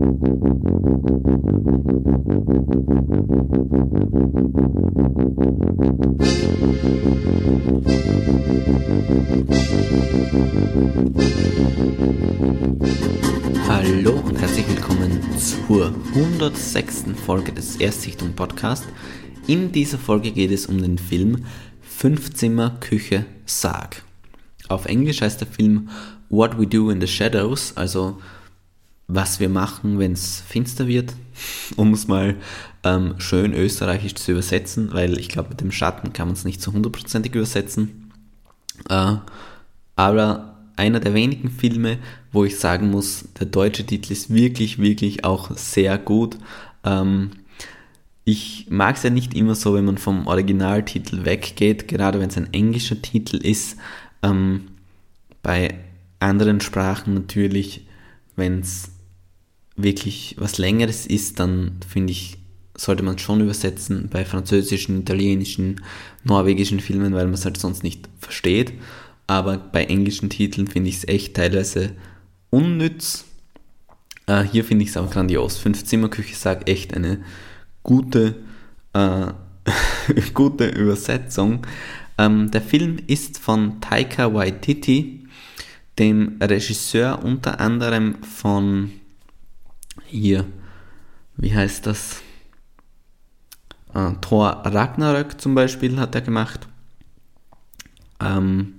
Hallo und herzlich willkommen zur 106. Folge des Erstsichtung Podcast. In dieser Folge geht es um den Film Fünfzimmer Küche Sarg. Auf Englisch heißt der Film What We Do in the Shadows, also was wir machen, wenn es finster wird, um es mal ähm, schön österreichisch zu übersetzen, weil ich glaube, mit dem Schatten kann man es nicht so hundertprozentig übersetzen. Äh, aber einer der wenigen Filme, wo ich sagen muss, der deutsche Titel ist wirklich, wirklich auch sehr gut. Ähm, ich mag es ja nicht immer so, wenn man vom Originaltitel weggeht, gerade wenn es ein englischer Titel ist. Ähm, bei anderen Sprachen natürlich, wenn es wirklich was Längeres ist, dann finde ich, sollte man schon übersetzen bei französischen, italienischen, norwegischen Filmen, weil man es halt sonst nicht versteht. Aber bei englischen Titeln finde ich es echt teilweise unnütz. Äh, hier finde ich es aber grandios. Fünf-Zimmer-Küche sagt echt eine gute, äh, gute Übersetzung. Ähm, der Film ist von Taika Waititi, dem Regisseur unter anderem von hier, wie heißt das? Äh, Thor Ragnarök zum Beispiel hat er gemacht. Ähm,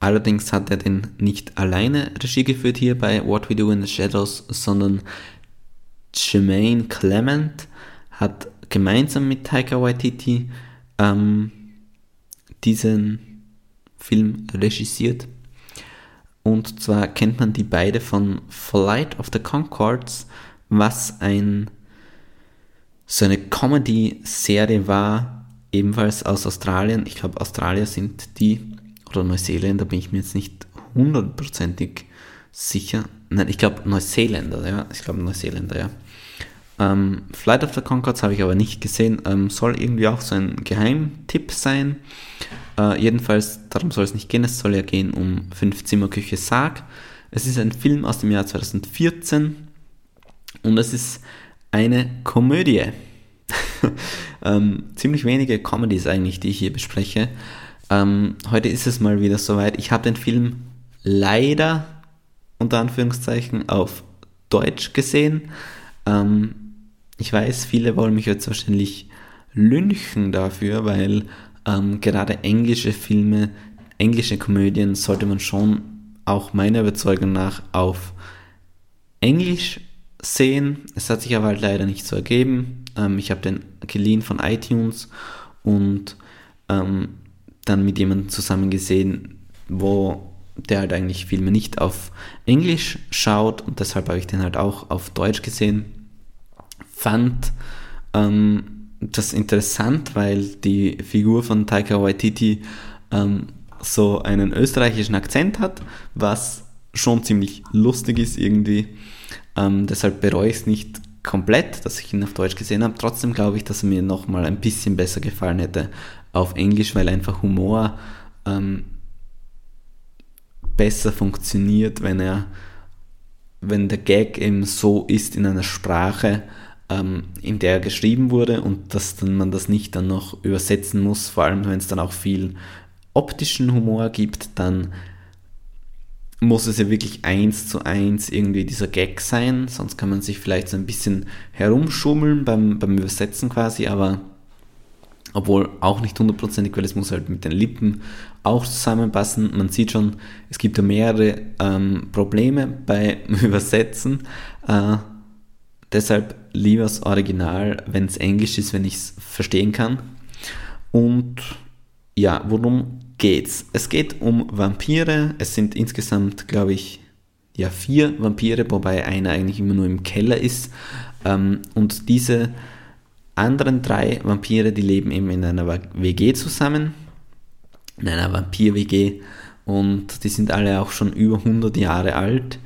allerdings hat er den nicht alleine Regie geführt hier bei What We Do in the Shadows, sondern Jermaine Clement hat gemeinsam mit Taika Waititi ähm, diesen Film regisiert. Und zwar kennt man die beide von Flight of the Concords, was ein so eine Comedy-Serie war, ebenfalls aus Australien. Ich glaube, Australier sind die, oder Neuseeländer, bin ich mir jetzt nicht hundertprozentig sicher. Nein, ich glaube Neuseeländer, ja. Ich glaube Neuseeländer, ja. Ähm, Flight of the Concords habe ich aber nicht gesehen. Ähm, soll irgendwie auch so ein Geheimtipp sein. Äh, jedenfalls, darum soll es nicht gehen. Es soll ja gehen um Fünf-Zimmer-Küche Sarg. Es ist ein Film aus dem Jahr 2014 und es ist eine Komödie. ähm, ziemlich wenige Comedies eigentlich, die ich hier bespreche. Ähm, heute ist es mal wieder soweit. Ich habe den Film leider unter Anführungszeichen auf Deutsch gesehen. Ähm, ich weiß, viele wollen mich jetzt wahrscheinlich lynchen dafür, weil ähm, gerade englische Filme, englische Komödien sollte man schon auch meiner Überzeugung nach auf Englisch sehen. Es hat sich aber halt leider nicht so ergeben. Ähm, ich habe den geliehen von iTunes und ähm, dann mit jemandem zusammen gesehen, wo der halt eigentlich Filme nicht auf Englisch schaut und deshalb habe ich den halt auch auf Deutsch gesehen fand ähm, das interessant, weil die Figur von Taika Waititi ähm, so einen österreichischen Akzent hat, was schon ziemlich lustig ist irgendwie. Ähm, deshalb bereue ich es nicht komplett, dass ich ihn auf Deutsch gesehen habe. Trotzdem glaube ich, dass er mir nochmal ein bisschen besser gefallen hätte auf Englisch, weil einfach Humor ähm, besser funktioniert, wenn er, wenn der Gag eben so ist in einer Sprache, ähm, in der geschrieben wurde und dass dann man das nicht dann noch übersetzen muss, vor allem wenn es dann auch viel optischen Humor gibt, dann muss es ja wirklich eins zu eins irgendwie dieser Gag sein, sonst kann man sich vielleicht so ein bisschen herumschummeln beim, beim Übersetzen quasi, aber obwohl auch nicht hundertprozentig, weil es muss halt mit den Lippen auch zusammenpassen. Man sieht schon, es gibt ja mehrere ähm, Probleme beim Übersetzen. Äh, Deshalb lieber das Original, wenn es Englisch ist, wenn ich es verstehen kann. Und ja, worum geht's? Es geht um Vampire. Es sind insgesamt, glaube ich, ja, vier Vampire, wobei einer eigentlich immer nur im Keller ist. Ähm, und diese anderen drei Vampire, die leben eben in einer WG zusammen. In einer Vampir-WG. Und die sind alle auch schon über 100 Jahre alt.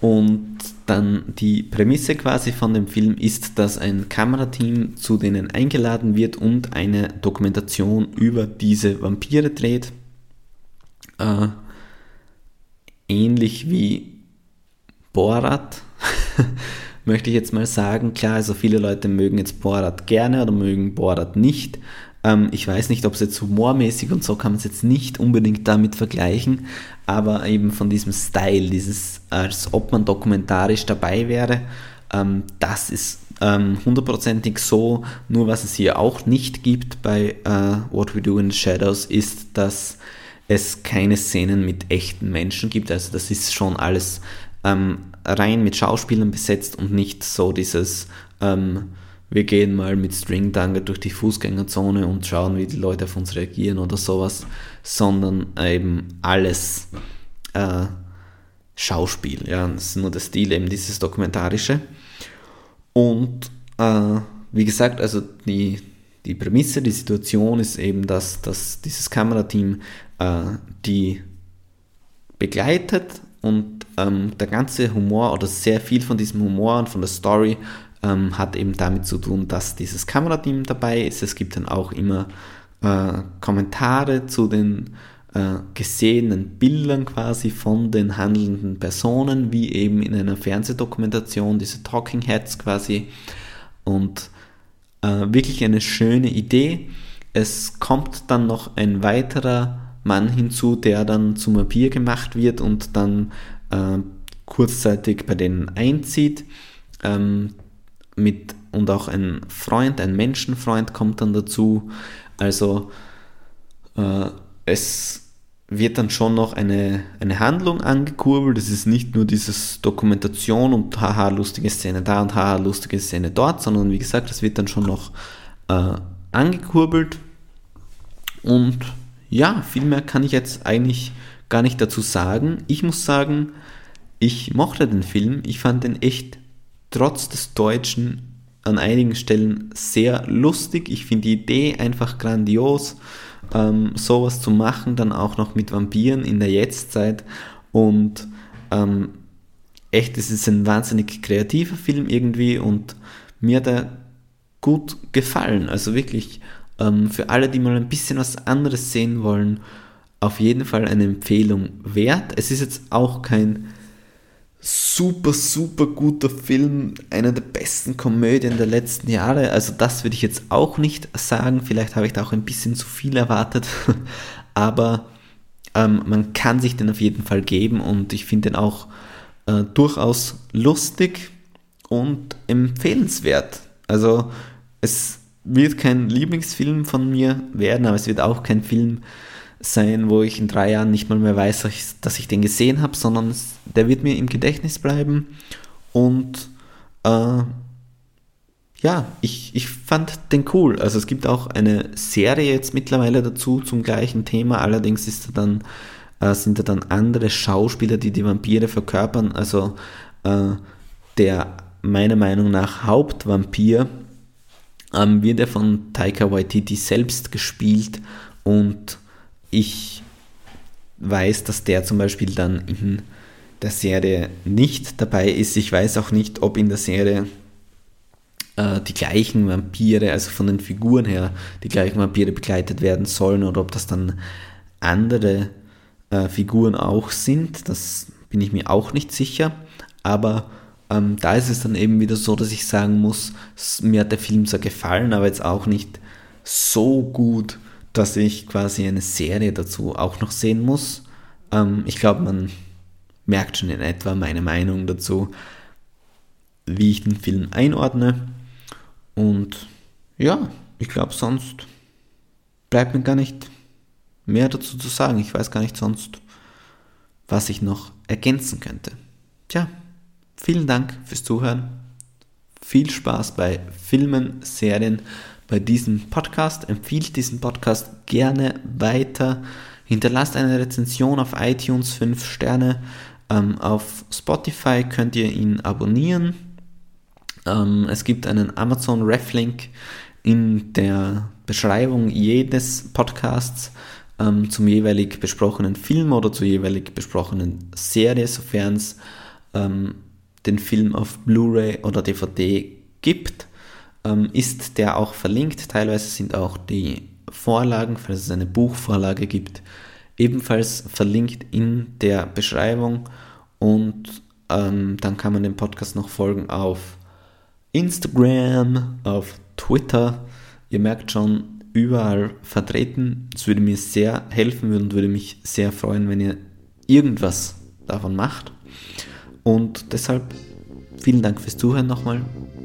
Und dann die Prämisse quasi von dem Film ist, dass ein Kamerateam zu denen eingeladen wird und eine Dokumentation über diese Vampire dreht. Äh, ähnlich wie Borat. möchte ich jetzt mal sagen. Klar, also viele Leute mögen jetzt Borat gerne oder mögen Borat nicht. Ähm, ich weiß nicht, ob es jetzt humormäßig und so kann man es jetzt nicht unbedingt damit vergleichen, aber eben von diesem Style, dieses, als ob man dokumentarisch dabei wäre, ähm, das ist ähm, hundertprozentig so. Nur was es hier auch nicht gibt bei äh, What We Do in the Shadows ist, dass es keine Szenen mit echten Menschen gibt. Also das ist schon alles ähm, rein mit Schauspielern besetzt und nicht so dieses ähm, wir gehen mal mit String durch die Fußgängerzone und schauen, wie die Leute auf uns reagieren oder sowas, sondern eben alles äh, Schauspiel. Ja, das ist nur der Stil, eben dieses Dokumentarische. Und äh, wie gesagt, also die, die Prämisse, die Situation ist eben, dass, dass dieses Kamerateam äh, die begleitet und ähm, der ganze Humor oder sehr viel von diesem Humor und von der Story ähm, hat eben damit zu tun, dass dieses Kamerateam dabei ist. Es gibt dann auch immer äh, Kommentare zu den äh, gesehenen Bildern quasi von den handelnden Personen, wie eben in einer Fernsehdokumentation, diese Talking Heads quasi. Und äh, wirklich eine schöne Idee. Es kommt dann noch ein weiterer Mann hinzu, der dann zum Vampir gemacht wird und dann äh, kurzzeitig bei denen einzieht. Ähm, mit, und auch ein Freund, ein Menschenfreund kommt dann dazu. Also äh, es wird dann schon noch eine, eine Handlung angekurbelt. Es ist nicht nur dieses Dokumentation und haha, lustige Szene da und haha, lustige Szene dort, sondern wie gesagt, es wird dann schon noch äh, angekurbelt. Und ja, viel mehr kann ich jetzt eigentlich gar nicht dazu sagen. Ich muss sagen, ich mochte den Film. Ich fand den echt trotz des Deutschen an einigen Stellen sehr lustig. Ich finde die Idee einfach grandios, ähm, sowas zu machen, dann auch noch mit Vampiren in der Jetztzeit. Und ähm, echt, es ist ein wahnsinnig kreativer Film irgendwie und mir hat er gut gefallen. Also wirklich ähm, für alle, die mal ein bisschen was anderes sehen wollen, auf jeden Fall eine Empfehlung wert. Es ist jetzt auch kein super, super guter Film, einer der besten Komödien der letzten Jahre. Also das würde ich jetzt auch nicht sagen. Vielleicht habe ich da auch ein bisschen zu viel erwartet. Aber ähm, man kann sich den auf jeden Fall geben und ich finde den auch äh, durchaus lustig und empfehlenswert. Also es wird kein Lieblingsfilm von mir werden, aber es wird auch kein Film sein, wo ich in drei Jahren nicht mal mehr weiß, dass ich den gesehen habe, sondern der wird mir im Gedächtnis bleiben. Und äh, ja, ich, ich fand den cool. Also es gibt auch eine Serie jetzt mittlerweile dazu zum gleichen Thema. Allerdings ist da dann, äh, sind da dann andere Schauspieler, die die Vampire verkörpern. Also äh, der meiner Meinung nach Hauptvampir ähm, wird er von Taika Waititi selbst gespielt und ich weiß, dass der zum Beispiel dann in der Serie nicht dabei ist. Ich weiß auch nicht, ob in der Serie äh, die gleichen Vampire, also von den Figuren her, die gleichen Vampire begleitet werden sollen oder ob das dann andere äh, Figuren auch sind. Das bin ich mir auch nicht sicher. Aber ähm, da ist es dann eben wieder so, dass ich sagen muss, mir hat der Film zwar gefallen, aber jetzt auch nicht so gut, dass ich quasi eine Serie dazu auch noch sehen muss. Ähm, ich glaube, man merkt schon in etwa meine Meinung dazu, wie ich den Film einordne. Und ja, ich glaube, sonst bleibt mir gar nicht mehr dazu zu sagen. Ich weiß gar nicht sonst, was ich noch ergänzen könnte. Tja, vielen Dank fürs Zuhören. Viel Spaß bei Filmen, Serien bei diesem Podcast. Empfiehlt diesen Podcast gerne weiter. Hinterlasst eine Rezension auf iTunes 5 Sterne. Ähm, auf Spotify könnt ihr ihn abonnieren. Ähm, es gibt einen Amazon Reflink in der Beschreibung jedes Podcasts ähm, zum jeweilig besprochenen Film oder zur jeweilig besprochenen Serie, sofern es ähm, den Film auf Blu-ray oder DVD gibt ähm, ist der auch verlinkt. Teilweise sind auch die Vorlagen, falls es eine Buchvorlage gibt, ebenfalls verlinkt in der Beschreibung. Und Ähm, dann kann man dem Podcast noch folgen auf Instagram, auf Twitter. Ihr merkt schon, überall vertreten. Es würde mir sehr helfen und würde mich sehr freuen, wenn ihr irgendwas davon macht. Und deshalb vielen Dank fürs Zuhören nochmal.